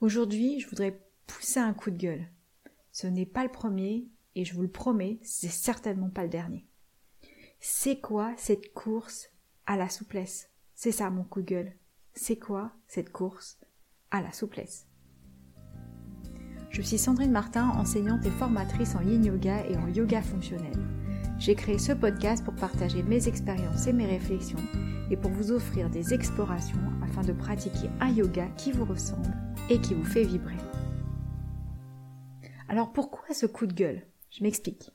Aujourd'hui, je voudrais pousser un coup de gueule. Ce n'est pas le premier, et je vous le promets, c'est certainement pas le dernier. C'est quoi cette course à la souplesse? C'est ça mon coup de gueule. C'est quoi cette course à la souplesse? Je suis Sandrine Martin, enseignante et formatrice en yin yoga et en yoga fonctionnel. J'ai créé ce podcast pour partager mes expériences et mes réflexions et pour vous offrir des explorations afin de pratiquer un yoga qui vous ressemble et qui vous fait vibrer. Alors pourquoi ce coup de gueule? Je m'explique.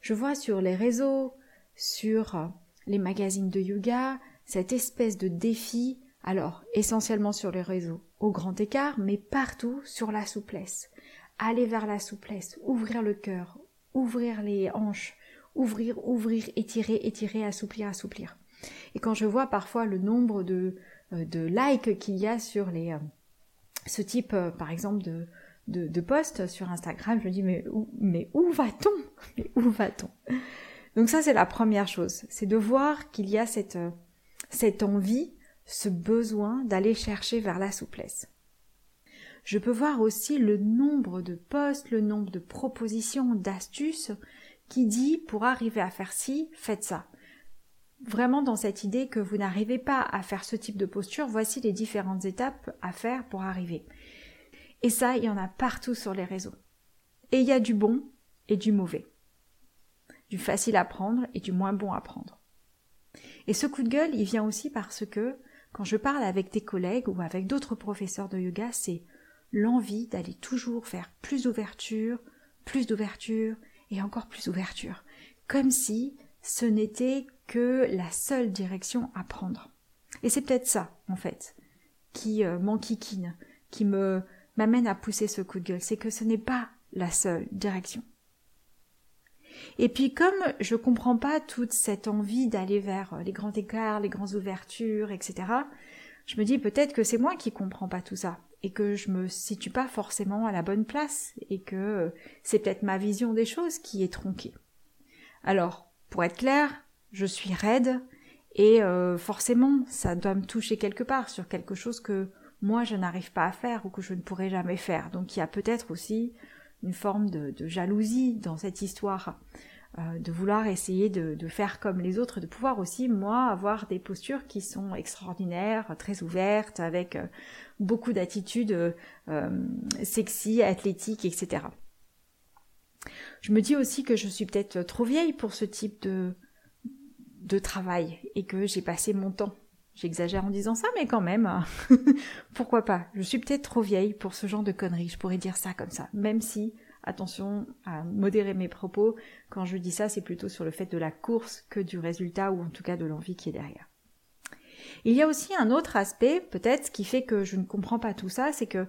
Je vois sur les réseaux, sur les magazines de yoga, cette espèce de défi, alors essentiellement sur les réseaux, au grand écart, mais partout sur la souplesse. Aller vers la souplesse, ouvrir le cœur, ouvrir les hanches, ouvrir, ouvrir, étirer, étirer, assouplir, assouplir. Et quand je vois parfois le nombre de, euh, de likes qu'il y a sur les, euh, ce type, euh, par exemple, de, de, de sur Instagram, je me dis mais où, mais où va-t-on? Mais où va-t-on? Donc ça c'est la première chose, c'est de voir qu'il y a cette, cette envie, ce besoin d'aller chercher vers la souplesse. Je peux voir aussi le nombre de posts, le nombre de propositions, d'astuces qui dit pour arriver à faire ci, faites ça vraiment dans cette idée que vous n'arrivez pas à faire ce type de posture, voici les différentes étapes à faire pour arriver. Et ça, il y en a partout sur les réseaux. Et il y a du bon et du mauvais. Du facile à prendre et du moins bon à prendre. Et ce coup de gueule, il vient aussi parce que quand je parle avec des collègues ou avec d'autres professeurs de yoga, c'est l'envie d'aller toujours faire plus d'ouverture, plus d'ouverture et encore plus d'ouverture. Comme si ce n'était que la seule direction à prendre. Et c'est peut-être ça, en fait, qui euh, m'enquiquine, qui me m'amène à pousser ce coup de gueule, c'est que ce n'est pas la seule direction. Et puis comme je comprends pas toute cette envie d'aller vers les grands écarts, les grandes ouvertures, etc., je me dis peut-être que c'est moi qui comprends pas tout ça et que je me situe pas forcément à la bonne place et que c'est peut-être ma vision des choses qui est tronquée. Alors, pour être clair, je suis raide et euh, forcément ça doit me toucher quelque part sur quelque chose que moi je n'arrive pas à faire ou que je ne pourrai jamais faire. Donc il y a peut-être aussi une forme de, jalousie dans cette histoire, euh, de vouloir essayer de, faire comme les autres, de pouvoir aussi moi avoir des postures qui sont extraordinaires, très ouvertes, avec euh, beaucoup d'attitudes sexy, athlétiques, etc. Je me dis aussi que je suis peut-être trop vieille pour ce type de, de travail et que j'ai passé mon temps. J'exagère en disant ça, mais quand même, pourquoi pas? Je suis peut-être trop vieille pour ce genre de conneries, je pourrais dire ça comme ça, même si, attention à modérer mes propos, quand je dis ça, c'est plutôt sur le fait de la course que du résultat, ou en tout cas de l'envie qui est derrière. Il y a aussi un autre aspect, peut-être, qui fait que je ne comprends pas tout ça, c'est que,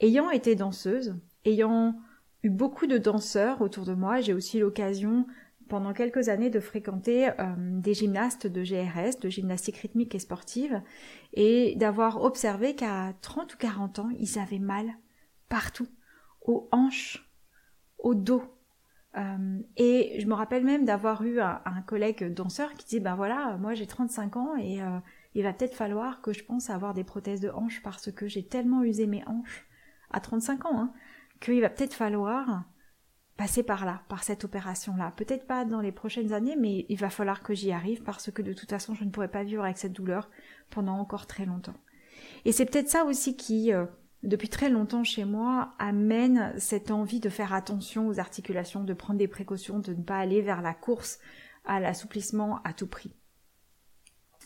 ayant été danseuse, ayant eu beaucoup de danseurs autour de moi. J'ai aussi l'occasion pendant quelques années de fréquenter euh, des gymnastes de GRS, de gymnastique rythmique et sportive, et d'avoir observé qu'à 30 ou 40 ans, ils avaient mal partout, aux hanches, au dos. Euh, et je me rappelle même d'avoir eu un, collègue danseur qui disait, ben voilà, moi j'ai 35 ans et euh, il va peut-être falloir que je pense avoir des prothèses de hanches parce que j'ai tellement usé mes hanches à 35 ans. Hein qu'il va peut-être falloir passer par là, par cette opération-là. Peut-être pas dans les prochaines années, mais il va falloir que j'y arrive parce que de toute façon, je ne pourrai pas vivre avec cette douleur pendant encore très longtemps. Et c'est peut-être ça aussi qui, euh, depuis très longtemps chez moi, amène cette envie de faire attention aux articulations, de prendre des précautions, de ne pas aller vers la course à l'assouplissement à tout prix.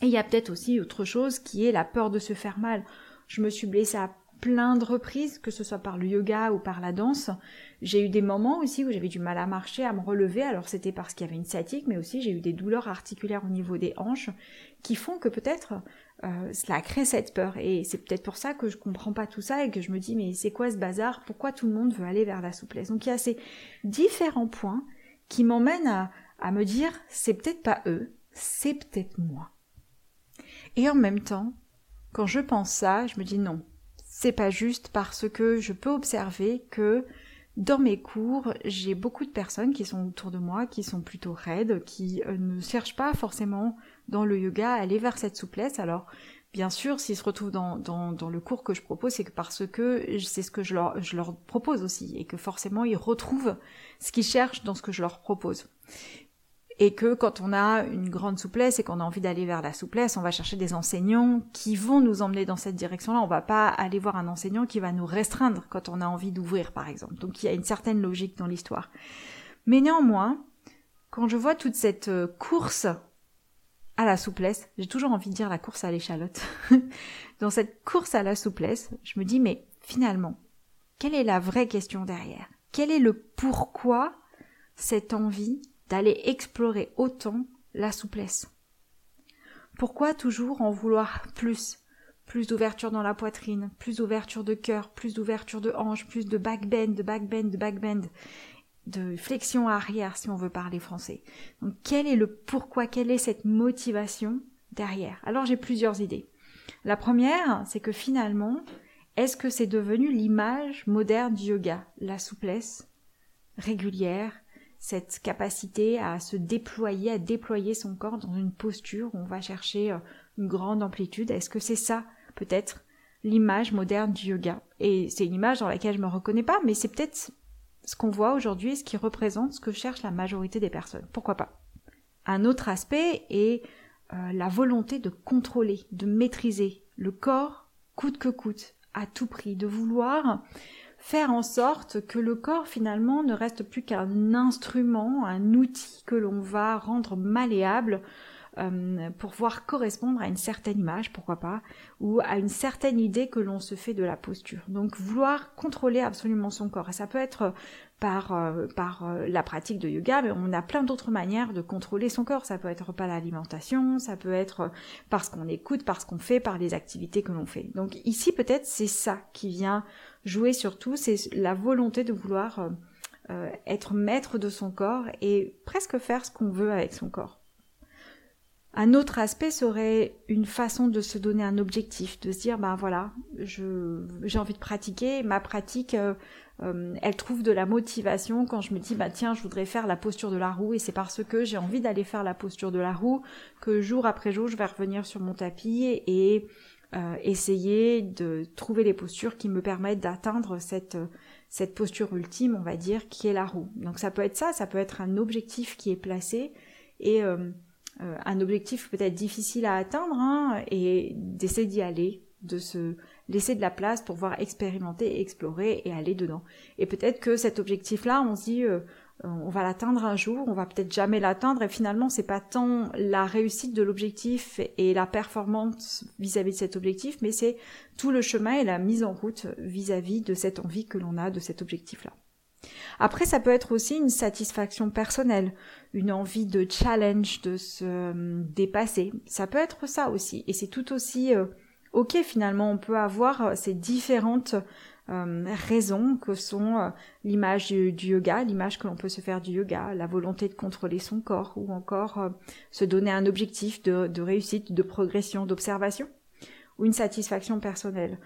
Et il y a peut-être aussi autre chose qui est la peur de se faire mal. Je me suis blessée à plein de reprises, que ce soit par le yoga ou par la danse. J'ai eu des moments aussi où j'avais du mal à marcher, à me relever, alors c'était parce qu'il y avait une sciatique, mais aussi j'ai eu des douleurs articulaires au niveau des hanches qui font que peut-être euh, cela crée cette peur. Et c'est peut-être pour ça que je comprends pas tout ça et que je me dis mais c'est quoi ce bazar? Pourquoi tout le monde veut aller vers la souplesse? Donc il y a ces différents points qui m'emmènent à, à me dire c'est peut-être pas eux, c'est peut-être moi. Et en même temps, quand je pense ça, je me dis non, c'est pas juste parce que je peux observer que dans mes cours, j'ai beaucoup de personnes qui sont autour de moi, qui sont plutôt raides, qui euh, ne cherchent pas forcément dans le yoga à aller vers cette souplesse. Alors, bien sûr, s'ils se retrouvent dans, le cours que je propose, c'est que parce que c'est ce que je leur, je leur propose aussi, et que forcément ils retrouvent ce qu'ils cherchent dans ce que je leur propose. Et que quand on a une grande souplesse et qu'on a envie d'aller vers la souplesse, on va chercher des enseignants qui vont nous emmener dans cette direction-là. On va pas aller voir un enseignant qui va nous restreindre quand on a envie d'ouvrir, par exemple. Donc il y a une certaine logique dans l'histoire. Mais néanmoins, quand je vois toute cette euh, course à la souplesse, j'ai toujours envie de dire la course à l'échalote. Dans cette course à la souplesse, je me dis mais finalement, quelle est la vraie question derrière? Quel est le pourquoi cette envie d'aller explorer autant la souplesse Pourquoi toujours en vouloir plus? Plus d'ouverture dans la poitrine, plus d'ouverture de cœur, plus d'ouverture de hanche, plus de backbend, de backbend, de backbend de flexion arrière si on veut parler français. Donc quel est le pourquoi, quelle est cette motivation derrière? Alors j'ai plusieurs idées. La première, c'est que finalement, est-ce que c'est devenu l'image moderne du yoga? La souplesse régulière, cette capacité à se déployer, à déployer son corps dans une posture où on va chercher euh, une grande amplitude. Est-ce que c'est ça, peut-être, l'image moderne du yoga? Et c'est une image dans laquelle je me reconnais pas, mais c'est peut-être ce qu'on voit aujourd'hui, ce qui représente ce que cherche la majorité des personnes. Pourquoi pas? Un autre aspect est euh, la volonté de contrôler, de maîtriser le corps coûte que coûte, à tout prix, de vouloir faire en sorte que le corps finalement ne reste plus qu'un instrument, un outil que l'on va rendre malléable euh, pour pouvoir correspondre à une certaine image, pourquoi pas, ou à une certaine idée que l'on se fait de la posture. Donc vouloir contrôler absolument son corps. Et ça peut être par, euh, euh, la pratique de yoga, mais on a plein d'autres manières de contrôler son corps. Ça peut être par l'alimentation, ça peut être parce qu'on écoute, parce qu'on fait, par les activités que l'on fait. Donc ici peut-être c'est ça qui vient jouer surtout, c'est la volonté de vouloir être maître de son corps et presque faire ce qu'on veut avec son corps. Un autre aspect serait une façon de se donner un objectif, de se dire ben voilà, j'ai envie de pratiquer, ma pratique euh, elle trouve de la motivation quand je me dis bah tiens, je voudrais faire la posture de la roue et c'est parce que j'ai envie d'aller faire la posture de la roue que jour après jour je vais revenir sur mon tapis et euh, essayer de trouver les postures qui me permettent d'atteindre cette cette posture ultime, on va dire, qui est la roue. Donc ça peut être ça, ça peut être un objectif qui est placé et euh, un objectif peut-être difficile à atteindre hein, et d'essayer d'y aller, de se laisser de la place pour voir expérimenter, explorer et aller dedans. Et peut-être que cet objectif-là, on se dit, euh, on va l'atteindre un jour, on va peut-être jamais l'atteindre et finalement c'est pas tant la réussite de l'objectif et la performance vis-à-vis de cet objectif, mais c'est tout le chemin et la mise en route vis à -vis de cette envie que l'on a de cet objectif-là. Après, ça peut être aussi une satisfaction personnelle, une envie de challenge, de se euh, dépasser. Ça peut être ça aussi. Et c'est tout aussi euh, ok finalement. On peut avoir euh, ces différentes raisons que sont l'image du, yoga, l'image que l'on peut se faire du yoga, la volonté de contrôler son corps, ou encore se donner un objectif de, de réussite, de progression, d'observation, ou une satisfaction personnelle.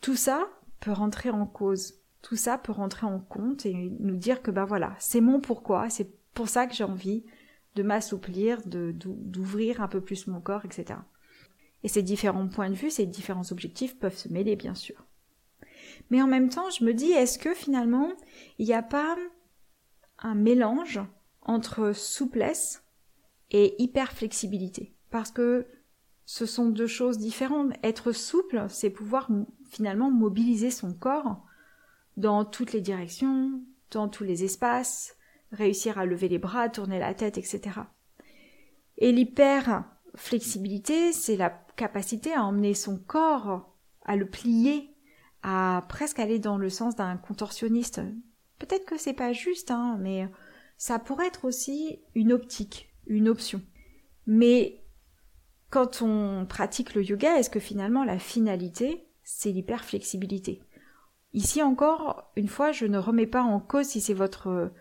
Tout ça peut rentrer en cause tout ça peut rentrer en compte et nous dire que ben voilà, c'est mon pourquoi, c'est pour ça que j'ai envie de m'assouplir, d'ouvrir un peu plus mon corps, etc. Et ces différents points de vue, ces différents objectifs peuvent se mêler, bien sûr. Mais en même temps, je me dis, est-ce que finalement, il n'y a pas un mélange entre souplesse et hyperflexibilité? Parce que ce sont deux choses différentes. Être souple, c'est pouvoir finalement mobiliser son corps dans toutes les directions, dans tous les espaces, réussir à lever les bras, tourner la tête, etc. Et l'hyper flexibilité, c'est la capacité à emmener son corps, à le plier, à presque aller dans le sens d'un contorsionniste. Peut-être que c'est pas juste, hein, mais ça pourrait être aussi une optique, une option. Mais quand on pratique le yoga, est-ce que finalement la finalité, c'est l'hyperflexibilité? Ici encore, une fois, je ne remets pas en cause si c'est votre,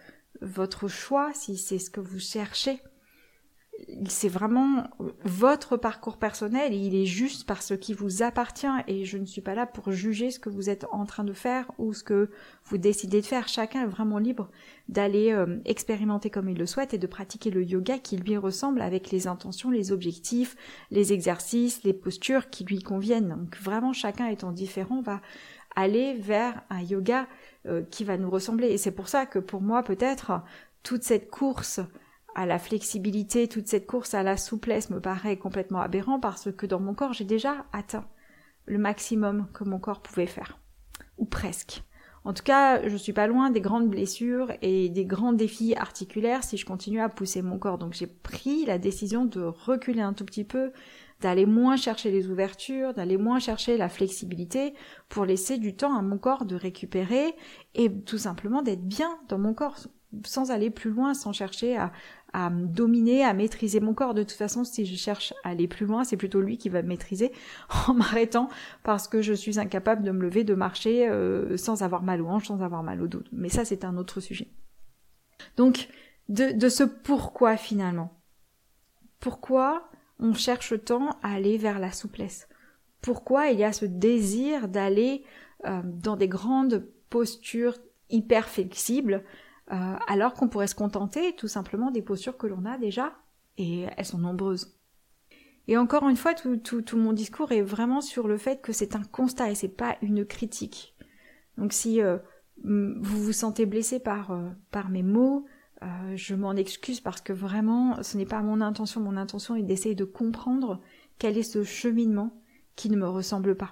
votre choix, si c'est ce que vous cherchez. C'est vraiment votre parcours personnel et il est juste par ce qui vous appartient et je ne suis pas là pour juger ce que vous êtes en train de faire ou ce que vous décidez de faire. Chacun est vraiment libre d'aller euh, expérimenter comme il le souhaite et de pratiquer le yoga qui lui ressemble avec les intentions, les objectifs, les exercices, les postures qui lui conviennent. Donc vraiment chacun étant différent va aller vers un yoga euh, qui va nous ressembler. Et c'est pour ça que pour moi peut-être toute cette course à la flexibilité, toute cette course à la souplesse me paraît complètement aberrant parce que dans mon corps, j'ai déjà atteint le maximum que mon corps pouvait faire. Ou presque. En tout cas, je suis pas loin des grandes blessures et des grands défis articulaires si je continue à pousser mon corps. Donc j'ai pris la décision de reculer un tout petit peu, d'aller moins chercher les ouvertures, d'aller moins chercher la flexibilité pour laisser du temps à mon corps de récupérer et tout simplement d'être bien dans mon corps sans aller plus loin, sans chercher à, à dominer, à maîtriser mon corps. De toute façon, si je cherche à aller plus loin, c'est plutôt lui qui va me maîtriser en m'arrêtant parce que je suis incapable de me lever, de marcher euh, sans avoir mal aux hanches, sans avoir mal au dos. Mais ça, c'est un autre sujet. Donc, de, de ce pourquoi finalement? Pourquoi on cherche tant à aller vers la souplesse? Pourquoi il y a ce désir d'aller euh, dans des grandes postures hyper flexibles euh, alors qu'on pourrait se contenter tout simplement des postures que l'on a déjà, et elles sont nombreuses. Et encore une fois, tout, mon discours est vraiment sur le fait que c'est un constat et c'est pas une critique. Donc si euh, vous vous sentez blessé par, euh, par mes mots, je m'en excuse parce que vraiment, ce n'est pas mon intention. Mon intention est d'essayer de comprendre quel est ce cheminement qui ne me ressemble pas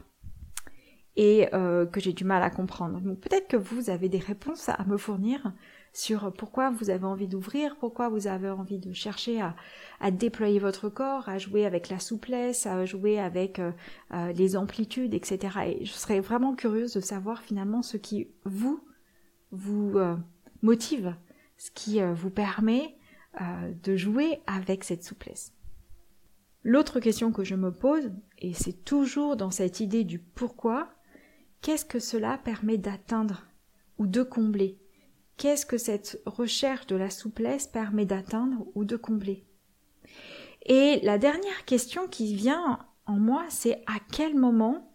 et que j'ai du mal à comprendre. Donc peut-être que vous avez des réponses à me fournir sur pourquoi vous avez envie d'ouvrir, pourquoi vous avez envie de chercher à, déployer votre corps, à jouer avec la souplesse, à jouer avec euh, euh, les amplitudes, etc. Et je serais vraiment curieuse de savoir finalement ce qui vous vous euh, motive, ce qui vous permet de jouer avec cette souplesse. L'autre question que je me pose, et c'est toujours dans cette idée du pourquoi, qu'est-ce que cela permet d'atteindre ou de combler? Qu'est-ce que cette recherche de la souplesse permet d'atteindre ou de combler Et la dernière question qui vient en moi, c'est à quel moment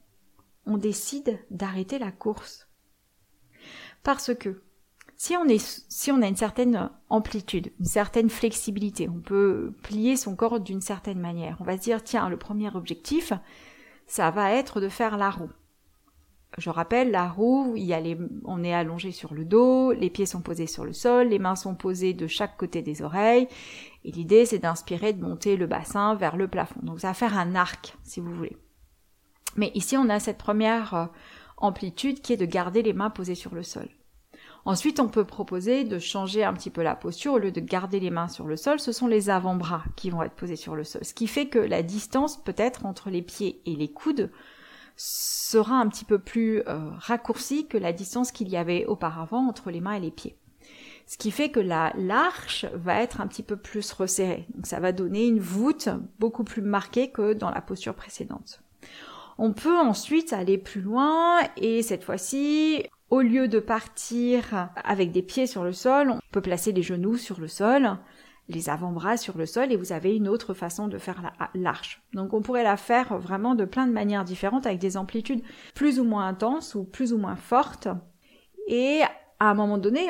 on décide d'arrêter la course? Parce que si on, a une certaine amplitude, une certaine flexibilité, on peut plier son corps d'une certaine manière. On va se dire, tiens, le premier objectif, ça va être de faire la roue. Je rappelle, la roue, on est allongé sur le dos, les pieds sont posés sur le sol, les mains sont posées de chaque côté des oreilles, et l'idée c'est d'inspirer, de monter le bassin vers le plafond. Donc ça va faire un arc, si vous voulez. Mais ici, on a cette première euh, amplitude qui est de garder les mains posées sur le sol. Ensuite, on peut proposer de changer un petit peu la posture. Au lieu de garder les mains sur le sol, ce sont les avant-bras qui vont être posés sur le sol. Ce qui fait que la distance peut-être entre les pieds et les coudes sera un petit peu plus euh, raccourci que la distance qu'il y avait auparavant entre les mains et les pieds. Ce qui fait que la l'arche va être un petit peu plus resserrée. Donc ça va donner une voûte beaucoup plus marquée que dans la posture précédente. On peut ensuite aller plus loin et cette fois-ci, au lieu de partir avec des pieds sur le sol, on peut placer les genoux sur le sol les avant-bras sur le sol et vous avez une autre façon de faire l'arche. Donc on pourrait la faire vraiment de plein de manières différentes avec des amplitudes plus ou moins intenses ou plus ou moins fortes. Et à un moment donné,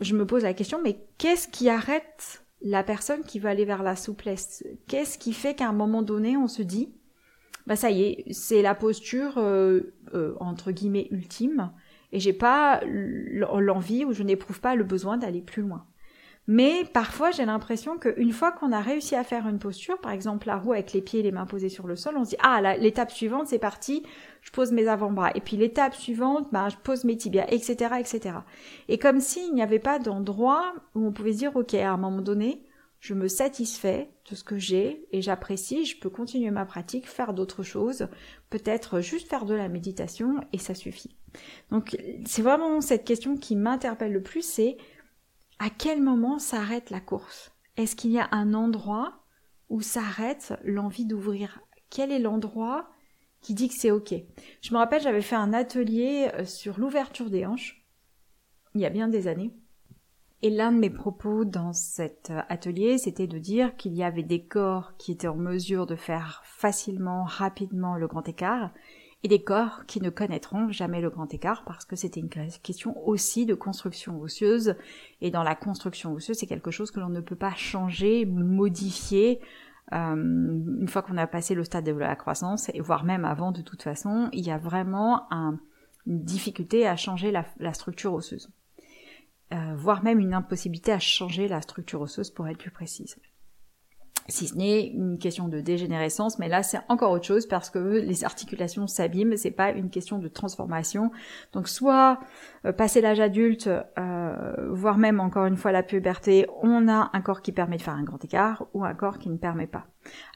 je me pose la question, mais qu'est-ce qui arrête la personne qui veut aller vers la souplesse? Qu'est-ce qui fait qu'à un moment donné, on se dit, bah ça y est, c'est la posture euh, euh, entre guillemets ultime, et j'ai pas l'envie ou je n'éprouve pas le besoin d'aller plus loin? Mais parfois, j'ai l'impression qu'une fois qu'on a réussi à faire une posture, par exemple la roue avec les pieds et les mains posés sur le sol, on se dit ah l'étape suivante c'est parti, je pose mes avant-bras. Et puis l'étape suivante, ben, je pose mes tibias, etc., etc. Et comme s'il n'y avait pas d'endroit où on pouvait se dire ok à un moment donné, je me satisfais de ce que j'ai et j'apprécie, je peux continuer ma pratique, faire d'autres choses, peut-être juste faire de la méditation et ça suffit. Donc c'est vraiment cette question qui m'interpelle le plus, c'est à quel moment s'arrête la course? Est-ce qu'il y a un endroit où s'arrête l'envie d'ouvrir? Quel est l'endroit qui dit que c'est ok? Je me rappelle, j'avais fait un atelier euh, sur l'ouverture des hanches, il y a bien des années. Et l'un de mes propos dans cet atelier, c'était de dire qu'il y avait des corps qui étaient en mesure de faire facilement, rapidement le grand écart, et des corps qui ne connaîtront jamais le grand écart parce que c'était une question aussi de construction osseuse. Et dans la construction osseuse, c'est quelque chose que l'on ne peut pas changer, modifier euh, une fois qu'on a passé le stade de la croissance, et voire même avant de toute façon, il y a vraiment un, une difficulté à changer la, la structure osseuse. Euh, voire même une impossibilité à changer la structure osseuse pour être plus précise si ce n'est une question de dégénérescence, mais là c'est encore autre chose parce que les articulations s'abîment, c'est pas une question de transformation. Donc soit euh, passer l'âge adulte, euh, voire même encore une fois la puberté, on a un corps qui permet de faire un grand écart ou un corps qui ne permet pas.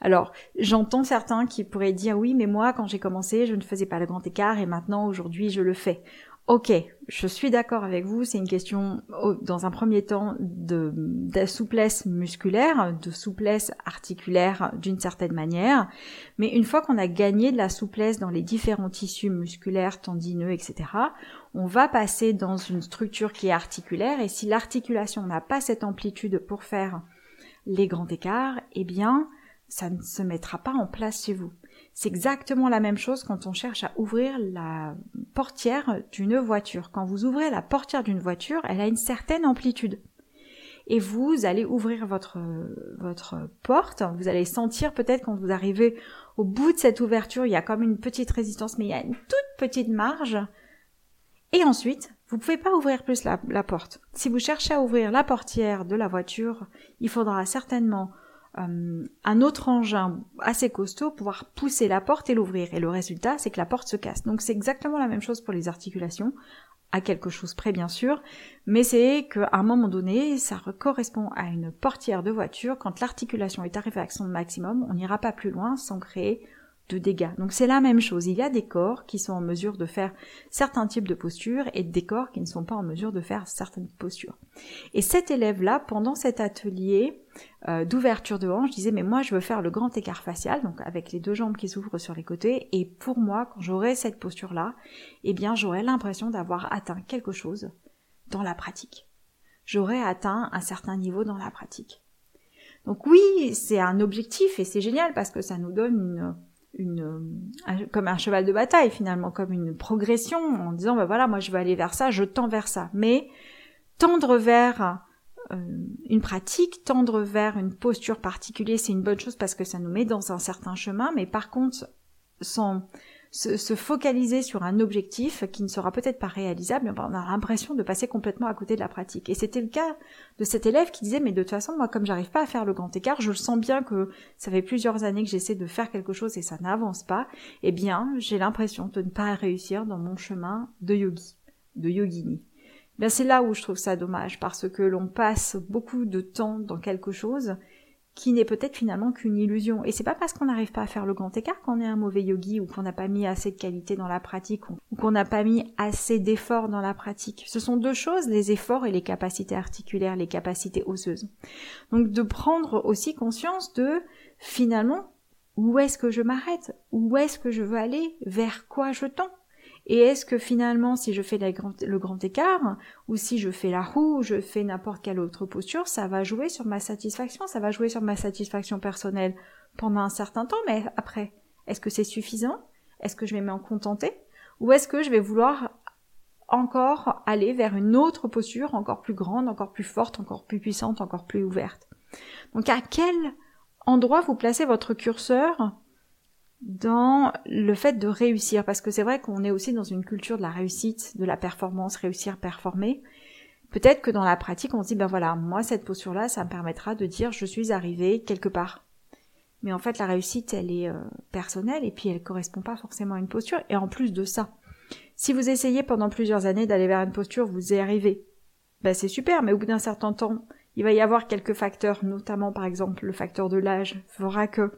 Alors j'entends certains qui pourraient dire oui mais moi quand j'ai commencé je ne faisais pas le grand écart et maintenant aujourd'hui je le fais. Ok, je suis d'accord avec vous, c'est une question dans un premier temps de, souplesse musculaire, de souplesse articulaire d'une certaine manière, mais une fois qu'on a gagné de la souplesse dans les différents tissus musculaires, tendineux, etc., on va passer dans une structure qui est articulaire, et si l'articulation n'a pas cette amplitude pour faire les grands écarts, eh bien, ça ne se mettra pas en place chez vous. C'est exactement la même chose quand on cherche à ouvrir la portière d'une voiture. Quand vous ouvrez la portière d'une voiture, elle a une certaine amplitude. Et vous allez ouvrir votre, porte, vous allez sentir peut-être quand vous arrivez au bout de cette ouverture, il y a comme une petite résistance, mais il y a une toute petite marge. Et ensuite, vous ne pouvez pas ouvrir plus la porte. Si vous cherchez à ouvrir la portière de la voiture, il faudra certainement euh, un autre engin assez costaud pouvoir pousser la porte et l'ouvrir. Et le résultat, c'est que la porte se casse. Donc c'est exactement la même chose pour les articulations, à quelque chose près bien sûr, mais c'est qu'à un moment donné, ça correspond à une portière de voiture. Quand l'articulation est arrivée à son maximum, on n'ira pas plus loin sans créer dégâts. Donc c'est la même chose. Il y a des corps qui sont en mesure de faire certains types de postures et des corps qui ne sont pas en mesure de faire certaines postures. Et cet élève-là, pendant cet atelier euh, d'ouverture de hanche, disait mais moi je veux faire le grand écart facial, donc avec les deux jambes qui s'ouvrent sur les côtés, et pour moi, quand j'aurai cette posture-là, eh bien j'aurai l'impression d'avoir atteint quelque chose dans la pratique. J'aurai atteint un certain niveau dans la pratique. Donc oui, c'est un objectif et c'est génial parce que ça nous donne une, une comme un cheval de bataille finalement, comme une progression en disant ben voilà moi je veux aller vers ça, je tends vers ça. Mais tendre vers euh, une pratique, tendre vers une posture particulière, c'est une bonne chose parce que ça nous met dans un certain chemin. Mais par contre, sans se, focaliser sur un objectif qui ne sera peut-être pas réalisable, on a l'impression de passer complètement à côté de la pratique. Et c'était le cas de cet élève qui disait, mais de toute façon, moi, comme j'arrive pas à faire le grand écart, je le sens bien que ça fait plusieurs années que j'essaie de faire quelque chose et ça n'avance pas, eh bien, j'ai l'impression de ne pas réussir dans mon chemin de yogi, de yogini. Ben, c'est là où je trouve ça dommage, parce que l'on passe beaucoup de temps dans quelque chose qui n'est peut-être finalement qu'une illusion. Et c'est pas parce qu'on n'arrive pas à faire le grand écart qu'on est un mauvais yogi ou qu'on n'a pas mis assez de qualité dans la pratique ou qu'on n'a pas mis assez d'efforts dans la pratique. Ce sont deux choses, les efforts et les capacités articulaires, les capacités osseuses. Donc de prendre aussi conscience de finalement où est-ce que je m'arrête, où est-ce que je veux aller, vers quoi je tends? Et est-ce que finalement, si je fais le grand écart, ou si je fais la roue, ou je fais n'importe quelle autre posture, ça va jouer sur ma satisfaction, ça va jouer sur ma satisfaction personnelle pendant un certain temps, mais après, est-ce que c'est suffisant? Est-ce que je vais m'en contenter? Ou est-ce que je vais vouloir encore aller vers une autre posture encore plus grande, encore plus forte, encore plus puissante, encore plus ouverte? Donc à quel endroit vous placez votre curseur dans le fait de réussir, parce que c'est vrai qu'on est aussi dans une culture de la réussite, de la performance, réussir, performer. Peut-être que dans la pratique, on se dit, ben voilà, moi, cette posture-là, ça me permettra de dire, je suis arrivé quelque part. Mais en fait, la réussite, elle est euh, personnelle, et puis elle correspond pas forcément à une posture. Et en plus de ça, si vous essayez pendant plusieurs années d'aller vers une posture, vous y arrivez. Ben c'est super, mais au bout d'un certain temps, il va y avoir quelques facteurs, notamment par exemple le facteur de l'âge, fera que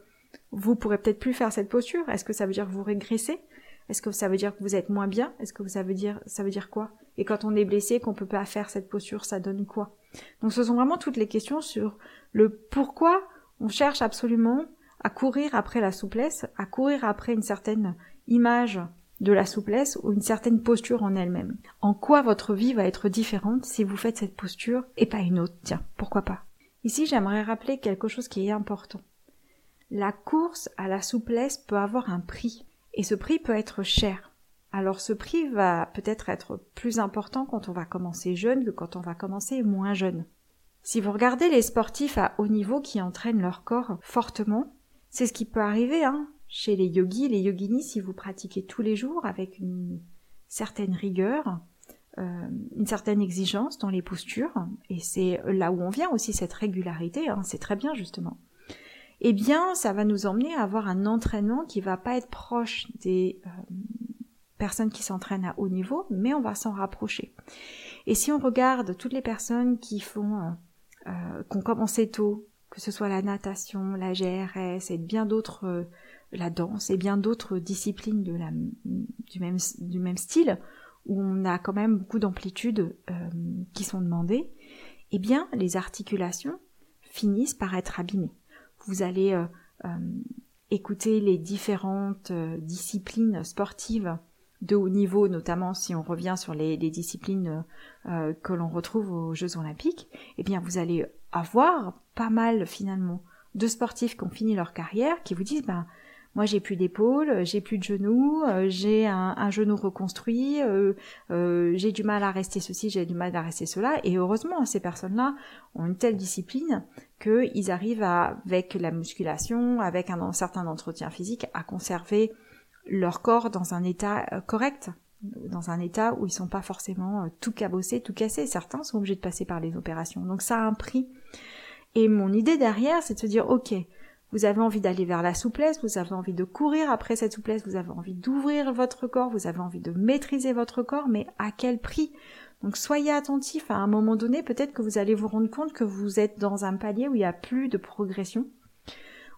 vous pourrez peut-être plus faire cette posture. Est-ce que ça veut dire que vous régressez? Est-ce que ça veut dire que vous êtes moins bien? Est-ce que ça veut dire ça veut dire quoi? Et quand on est blessé, qu'on peut pas faire cette posture, ça donne quoi? Donc ce sont vraiment toutes les questions sur le pourquoi on cherche absolument à courir après la souplesse, à courir après une certaine image de la souplesse ou une certaine posture en elle-même. En quoi votre vie va être différente si vous faites cette posture et pas une autre? Tiens, pourquoi pas? Ici, j'aimerais rappeler quelque chose qui est important. La course à la souplesse peut avoir un prix, et ce prix peut être cher. Alors ce prix va peut-être être plus important quand on va commencer jeune que quand on va commencer moins jeune. Si vous regardez les sportifs à haut niveau qui entraînent leur corps fortement, c'est ce qui peut arriver hein, chez les yogis, les yoginis, si vous pratiquez tous les jours avec une certaine rigueur, euh, une certaine exigence dans les postures, et c'est là où on vient aussi cette régularité, hein, c'est très bien justement. Eh bien, ça va nous emmener à avoir un entraînement qui va pas être proche des euh, personnes qui s'entraînent à haut niveau, mais on va s'en rapprocher. Et si on regarde toutes les personnes qui font, euh, euh qui ont tôt, que ce soit la natation, la GRS et bien d'autres, la danse et bien d'autres disciplines du même, du même style, où on a quand même beaucoup d'amplitudes euh, qui sont demandées, eh bien les articulations finissent par être abîmées. Vous allez euh, euh, écouter les différentes disciplines sportives de haut niveau, notamment si on revient sur les, disciplines que l'on retrouve aux Jeux olympiques, eh bien vous allez avoir pas mal finalement de sportifs qui ont fini leur carrière qui vous disent ben moi, j'ai plus d'épaules, j'ai plus de genoux, euh, j'ai un, genou reconstruit, euh, euh, j'ai du mal à rester ceci, j'ai du mal à rester cela. Et heureusement, ces personnes-là ont une telle discipline qu'ils arrivent avec la musculation, avec un, certain entretien physique, à conserver leur corps dans un état correct dans un état où ils sont pas forcément tout cabossés, tout cassés. Certains sont obligés de passer par les opérations. Donc ça a un prix. Et mon idée derrière, c'est de se dire, ok, vous avez envie d'aller vers la souplesse, vous avez envie de courir après cette souplesse, vous avez envie d'ouvrir votre corps, vous avez envie de maîtriser votre corps, mais à quel prix? Donc soyez attentifs à un moment donné, peut-être que vous allez vous rendre compte que vous êtes dans un palier où il n'y a plus de progression,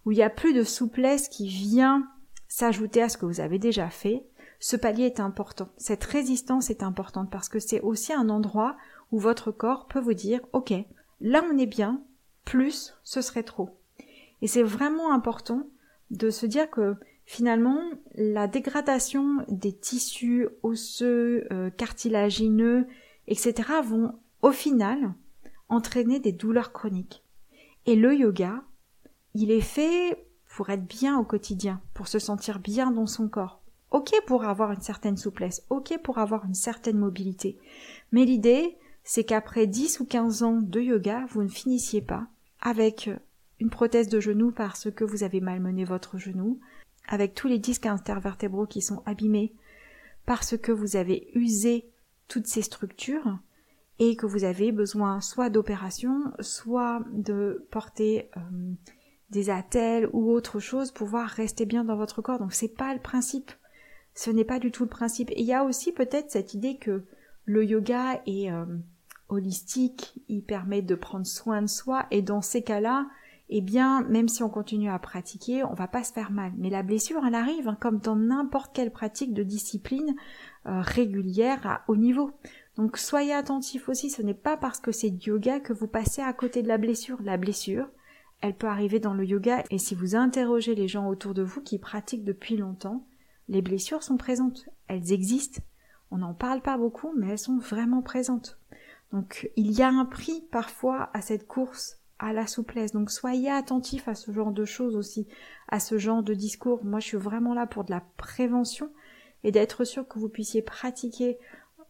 où il n'y a plus de souplesse qui vient s'ajouter à ce que vous avez déjà fait. Ce palier est important. Cette résistance est importante parce que c'est aussi un endroit où votre corps peut vous dire, OK, là on est bien, plus ce serait trop. Et c'est vraiment important de se dire que finalement, la dégradation des tissus osseux, euh, cartilagineux, etc. vont au final entraîner des douleurs chroniques. Et le yoga, il est fait pour être bien au quotidien, pour se sentir bien dans son corps. Ok pour avoir une certaine souplesse, ok pour avoir une certaine mobilité. Mais l'idée, c'est qu'après 10 ou 15 ans de yoga, vous ne finissiez pas avec une prothèse de genou parce que vous avez malmené votre genou, avec tous les disques intervertébraux qui sont abîmés parce que vous avez usé toutes ces structures et que vous avez besoin soit d'opérations, soit de porter euh, des attelles ou autre chose pour pouvoir rester bien dans votre corps. Donc c'est pas le principe. Ce n'est pas du tout le principe. Et il y a aussi peut-être cette idée que le yoga est euh, holistique, il permet de prendre soin de soi et dans ces cas-là, eh bien, même si on continue à pratiquer, on va pas se faire mal. Mais la blessure, elle arrive, hein, comme dans n'importe quelle pratique de discipline régulière à haut niveau. Donc soyez attentifs aussi, ce n'est pas parce que c'est yoga que vous passez à côté de la blessure. La blessure, elle peut arriver dans le yoga, et si vous interrogez les gens autour de vous qui pratiquent depuis longtemps, les blessures sont présentes, elles existent. On n'en parle pas beaucoup, mais elles sont vraiment présentes. Donc il y a un prix parfois à cette course à la souplesse. Donc soyez attentifs à ce genre de choses aussi, à ce genre de discours. Moi, je suis vraiment là pour de la prévention et d'être sûr que vous puissiez pratiquer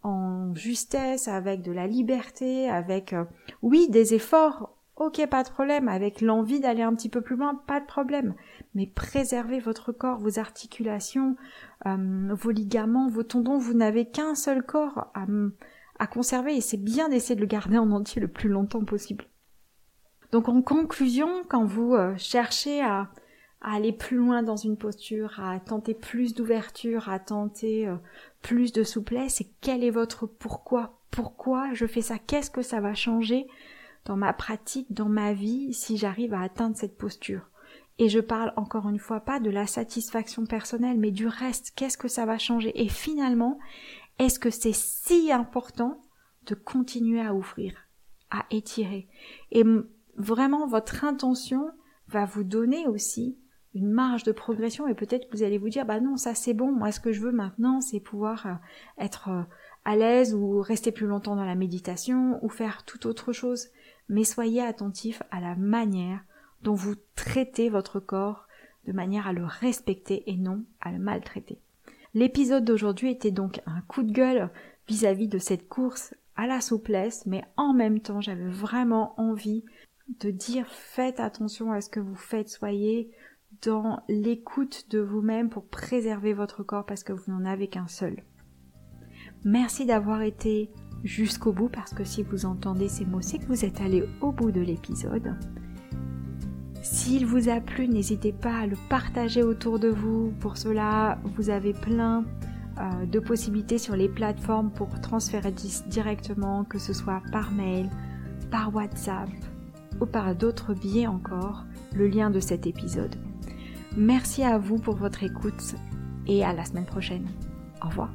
en justesse, avec de la liberté, avec, euh, oui, des efforts, ok, pas de problème, avec l'envie d'aller un petit peu plus loin, pas de problème, mais préservez votre corps, vos articulations, euh, vos ligaments, vos tendons, vous n'avez qu'un seul corps à, à conserver et c'est bien d'essayer de le garder en entier le plus longtemps possible. Donc en conclusion, quand vous euh, cherchez à, aller plus loin dans une posture, à tenter plus d'ouverture, à tenter euh, plus de souplesse, et quel est votre pourquoi? Pourquoi je fais ça? Qu'est-ce que ça va changer dans ma pratique, dans ma vie, si j'arrive à atteindre cette posture? Et je parle encore une fois pas de la satisfaction personnelle, mais du reste, qu'est-ce que ça va changer? Et finalement, est-ce que c'est si important de continuer à ouvrir, à étirer? Et vraiment votre intention va vous donner aussi une marge de progression et peut-être que vous allez vous dire bah non ça c'est bon. Moi ce que je veux maintenant c'est pouvoir euh, être euh, à l'aise ou rester plus longtemps dans la méditation ou faire toute autre chose. Mais soyez attentif à la manière dont vous traitez votre corps de manière à le respecter et non à le maltraiter. L'épisode d'aujourd'hui était donc un coup de gueule vis-à-vis -vis de cette course à la souplesse, mais en même temps j'avais vraiment envie de dire faites attention à ce que vous faites, soyez dans l'écoute de vous-même pour préserver votre corps parce que vous n'en avez qu'un seul. Merci d'avoir été jusqu'au bout parce que si vous entendez ces mots, c'est que vous êtes allé au bout de l'épisode. S'il vous a plu, n'hésitez pas à le partager autour de vous. Pour cela, vous avez plein euh, de possibilités sur les plateformes pour transférer directement, que ce soit par mail, par WhatsApp ou par d'autres biais encore, le lien de cet épisode. Merci à vous pour votre écoute et à la semaine prochaine. Au revoir.